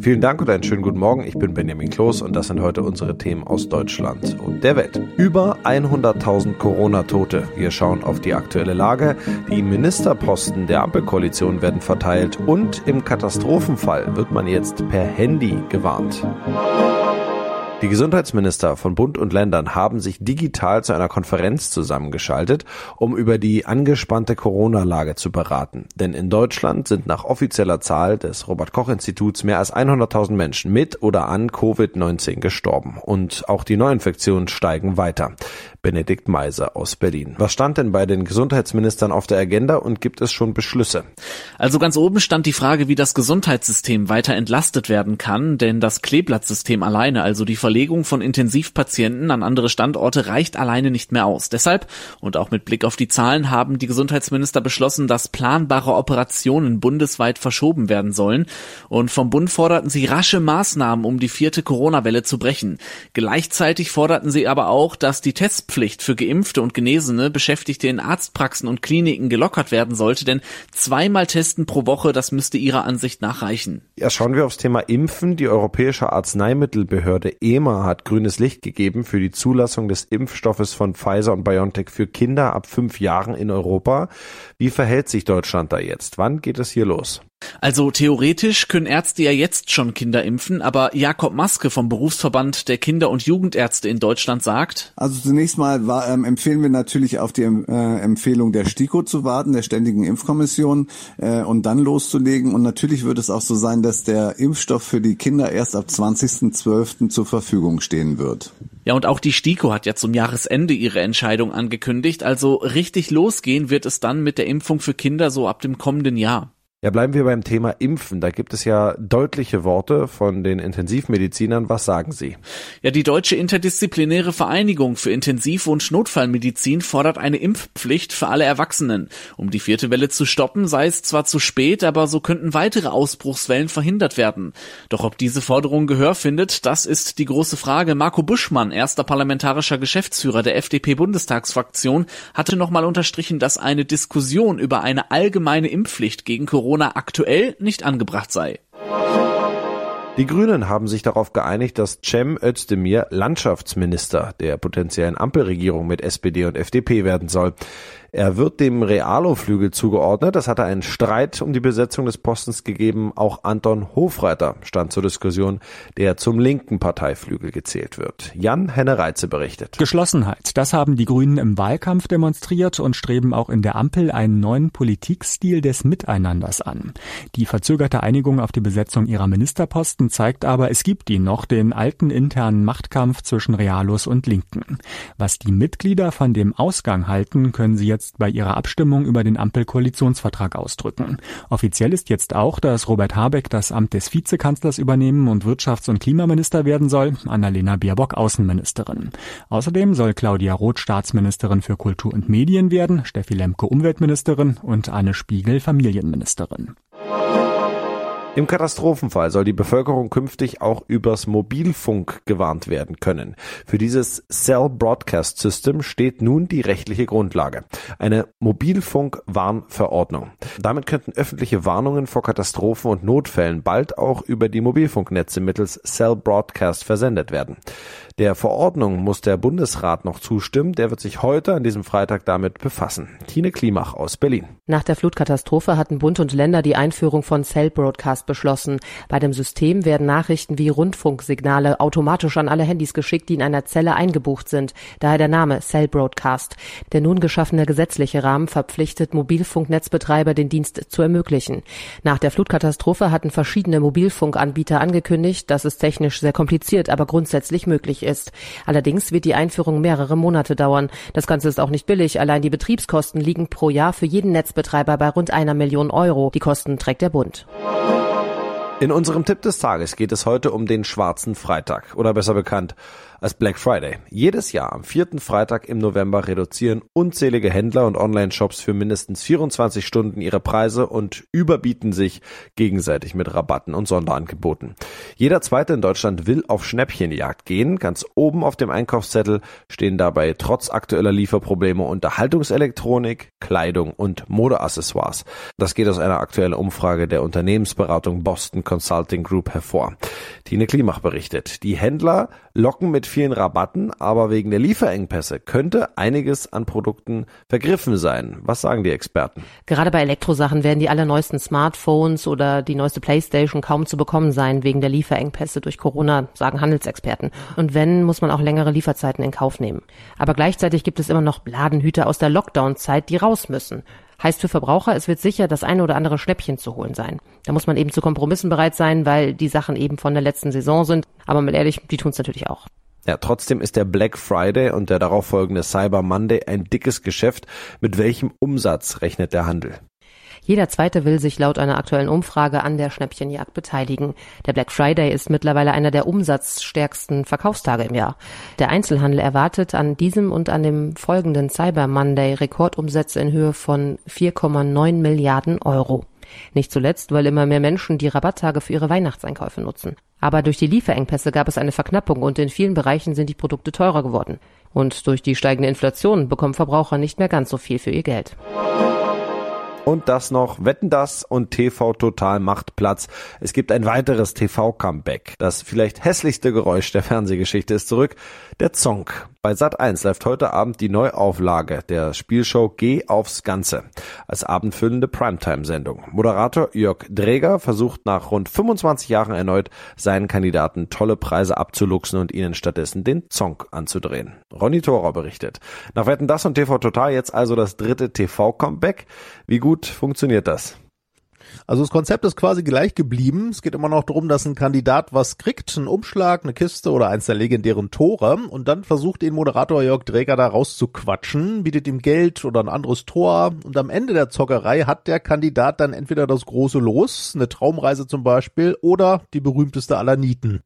Vielen Dank und einen schönen guten Morgen. Ich bin Benjamin Kloß und das sind heute unsere Themen aus Deutschland und der Welt. Über 100.000 Corona-Tote. Wir schauen auf die aktuelle Lage. Die Ministerposten der Ampelkoalition werden verteilt und im Katastrophenfall wird man jetzt per Handy gewarnt. Die Gesundheitsminister von Bund und Ländern haben sich digital zu einer Konferenz zusammengeschaltet, um über die angespannte Corona-Lage zu beraten. Denn in Deutschland sind nach offizieller Zahl des Robert Koch Instituts mehr als 100.000 Menschen mit oder an Covid-19 gestorben. Und auch die Neuinfektionen steigen weiter. Benedikt Meiser aus Berlin. Was stand denn bei den Gesundheitsministern auf der Agenda und gibt es schon Beschlüsse? Also ganz oben stand die Frage, wie das Gesundheitssystem weiter entlastet werden kann, denn das Kleeblattsystem alleine, also die Verlegung von Intensivpatienten an andere Standorte reicht alleine nicht mehr aus. Deshalb und auch mit Blick auf die Zahlen haben die Gesundheitsminister beschlossen, dass planbare Operationen bundesweit verschoben werden sollen und vom Bund forderten sie rasche Maßnahmen, um die vierte Corona-Welle zu brechen. Gleichzeitig forderten sie aber auch, dass die Testpflicht für geimpfte und Genesene Beschäftigte in Arztpraxen und Kliniken gelockert werden sollte, denn zweimal testen pro Woche, das müsste ihrer Ansicht nach reichen. Ja, schauen wir aufs Thema Impfen. Die Europäische Arzneimittelbehörde EMA hat grünes Licht gegeben für die Zulassung des Impfstoffes von Pfizer und BioNTech für Kinder ab fünf Jahren in Europa. Wie verhält sich Deutschland da jetzt? Wann geht es hier los? Also theoretisch können Ärzte ja jetzt schon Kinder impfen, aber Jakob Maske vom Berufsverband der Kinder- und Jugendärzte in Deutschland sagt. Also zunächst mal war, ähm, empfehlen wir natürlich auf die äh, Empfehlung der STIKO zu warten, der Ständigen Impfkommission, äh, und dann loszulegen. Und natürlich wird es auch so sein, dass der Impfstoff für die Kinder erst ab 20.12. zur Verfügung stehen wird. Ja, und auch die STIKO hat ja zum Jahresende ihre Entscheidung angekündigt. Also richtig losgehen wird es dann mit der Impfung für Kinder so ab dem kommenden Jahr. Ja, bleiben wir beim Thema Impfen. Da gibt es ja deutliche Worte von den Intensivmedizinern. Was sagen Sie? Ja, die Deutsche Interdisziplinäre Vereinigung für Intensiv- und Notfallmedizin fordert eine Impfpflicht für alle Erwachsenen. Um die vierte Welle zu stoppen, sei es zwar zu spät, aber so könnten weitere Ausbruchswellen verhindert werden. Doch ob diese Forderung Gehör findet, das ist die große Frage. Marco Buschmann, erster parlamentarischer Geschäftsführer der FDP-Bundestagsfraktion, hatte nochmal unterstrichen, dass eine Diskussion über eine allgemeine Impfpflicht gegen Corona Corona aktuell nicht angebracht sei. Die Grünen haben sich darauf geeinigt, dass Cem Özdemir Landschaftsminister der potenziellen Ampelregierung mit SPD und FDP werden soll. Er wird dem Realo-Flügel zugeordnet. Das hatte einen Streit um die Besetzung des Postens gegeben. Auch Anton Hofreiter stand zur Diskussion, der zum linken Parteiflügel gezählt wird. Jan Henne-Reize berichtet. Geschlossenheit. Das haben die Grünen im Wahlkampf demonstriert und streben auch in der Ampel einen neuen Politikstil des Miteinanders an. Die verzögerte Einigung auf die Besetzung ihrer Ministerposten zeigt aber, es gibt ihn noch, den alten internen Machtkampf zwischen Realos und Linken. Was die Mitglieder von dem Ausgang halten, können sie jetzt bei ihrer Abstimmung über den Ampelkoalitionsvertrag ausdrücken. Offiziell ist jetzt auch, dass Robert Habeck das Amt des Vizekanzlers übernehmen und Wirtschafts- und Klimaminister werden soll, Annalena Baerbock Außenministerin. Außerdem soll Claudia Roth Staatsministerin für Kultur und Medien werden, Steffi Lemke Umweltministerin und Anne Spiegel Familienministerin. Im Katastrophenfall soll die Bevölkerung künftig auch übers Mobilfunk gewarnt werden können. Für dieses Cell Broadcast System steht nun die rechtliche Grundlage. Eine Mobilfunkwarnverordnung. Damit könnten öffentliche Warnungen vor Katastrophen und Notfällen bald auch über die Mobilfunknetze mittels Cell Broadcast versendet werden. Der Verordnung muss der Bundesrat noch zustimmen. Der wird sich heute an diesem Freitag damit befassen. Tine Klimach aus Berlin. Nach der Flutkatastrophe hatten Bund und Länder die Einführung von Cell Broadcast beschlossen. Bei dem System werden Nachrichten wie Rundfunksignale automatisch an alle Handys geschickt, die in einer Zelle eingebucht sind. Daher der Name Cell Broadcast. Der nun geschaffene gesetzliche Rahmen verpflichtet Mobilfunknetzbetreiber, den Dienst zu ermöglichen. Nach der Flutkatastrophe hatten verschiedene Mobilfunkanbieter angekündigt, dass es technisch sehr kompliziert, aber grundsätzlich möglich ist. Allerdings wird die Einführung mehrere Monate dauern. Das Ganze ist auch nicht billig. Allein die Betriebskosten liegen pro Jahr für jeden Netzbetreiber bei rund einer Million Euro. Die Kosten trägt der Bund. In unserem Tipp des Tages geht es heute um den schwarzen Freitag oder besser bekannt als Black Friday. Jedes Jahr am vierten Freitag im November reduzieren unzählige Händler und Online-Shops für mindestens 24 Stunden ihre Preise und überbieten sich gegenseitig mit Rabatten und Sonderangeboten. Jeder zweite in Deutschland will auf Schnäppchenjagd gehen. Ganz oben auf dem Einkaufszettel stehen dabei trotz aktueller Lieferprobleme Unterhaltungselektronik, Kleidung und Modeaccessoires. Das geht aus einer aktuellen Umfrage der Unternehmensberatung Boston Consulting Group hervor. Tine Klimach berichtet, die Händler locken mit vielen Rabatten, aber wegen der Lieferengpässe könnte einiges an Produkten vergriffen sein. Was sagen die Experten? Gerade bei Elektrosachen werden die allerneuesten Smartphones oder die neueste Playstation kaum zu bekommen sein wegen der Lieferengpässe durch Corona, sagen Handelsexperten. Und wenn, muss man auch längere Lieferzeiten in Kauf nehmen. Aber gleichzeitig gibt es immer noch Ladenhüter aus der Lockdown-Zeit, die raus müssen. Heißt für Verbraucher, es wird sicher das eine oder andere Schnäppchen zu holen sein. Da muss man eben zu Kompromissen bereit sein, weil die Sachen eben von der letzten Saison sind. Aber mal ehrlich, die tun es natürlich auch. Ja, trotzdem ist der Black Friday und der darauffolgende Cyber Monday ein dickes Geschäft. Mit welchem Umsatz rechnet der Handel? Jeder Zweite will sich laut einer aktuellen Umfrage an der Schnäppchenjagd beteiligen. Der Black Friday ist mittlerweile einer der umsatzstärksten Verkaufstage im Jahr. Der Einzelhandel erwartet an diesem und an dem folgenden Cyber Monday Rekordumsätze in Höhe von 4,9 Milliarden Euro. Nicht zuletzt, weil immer mehr Menschen die Rabatttage für ihre Weihnachtseinkäufe nutzen. Aber durch die Lieferengpässe gab es eine Verknappung und in vielen Bereichen sind die Produkte teurer geworden. Und durch die steigende Inflation bekommen Verbraucher nicht mehr ganz so viel für ihr Geld. Und das noch, Wetten das und TV Total macht Platz. Es gibt ein weiteres TV-Comeback. Das vielleicht hässlichste Geräusch der Fernsehgeschichte ist zurück. Der Zonk. Bei Sat 1 läuft heute Abend die Neuauflage der Spielshow Geh aufs Ganze als abendfüllende Primetime-Sendung. Moderator Jörg Dräger versucht nach rund 25 Jahren erneut seinen Kandidaten tolle Preise abzuluxen und ihnen stattdessen den Zonk anzudrehen. Ronny Thorer berichtet. Nach Wetten das und TV Total jetzt also das dritte TV-Comeback. Wie gut funktioniert das? Also das Konzept ist quasi gleich geblieben. Es geht immer noch darum, dass ein Kandidat was kriegt, einen Umschlag, eine Kiste oder eins der legendären Tore und dann versucht den Moderator Jörg Dräger da rauszuquatschen, bietet ihm Geld oder ein anderes Tor und am Ende der Zockerei hat der Kandidat dann entweder das große Los, eine Traumreise zum Beispiel oder die berühmteste aller Nieten.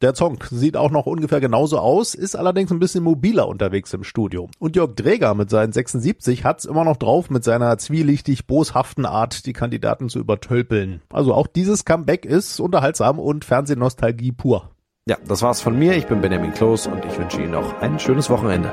Der Zonk sieht auch noch ungefähr genauso aus, ist allerdings ein bisschen mobiler unterwegs im Studio. Und Jörg Dräger mit seinen 76 hat's immer noch drauf, mit seiner zwielichtig boshaften Art die Kandidaten zu übertölpeln. Also auch dieses Comeback ist unterhaltsam und Fernsehnostalgie pur. Ja, das war's von mir. Ich bin Benjamin Kloß und ich wünsche Ihnen noch ein schönes Wochenende.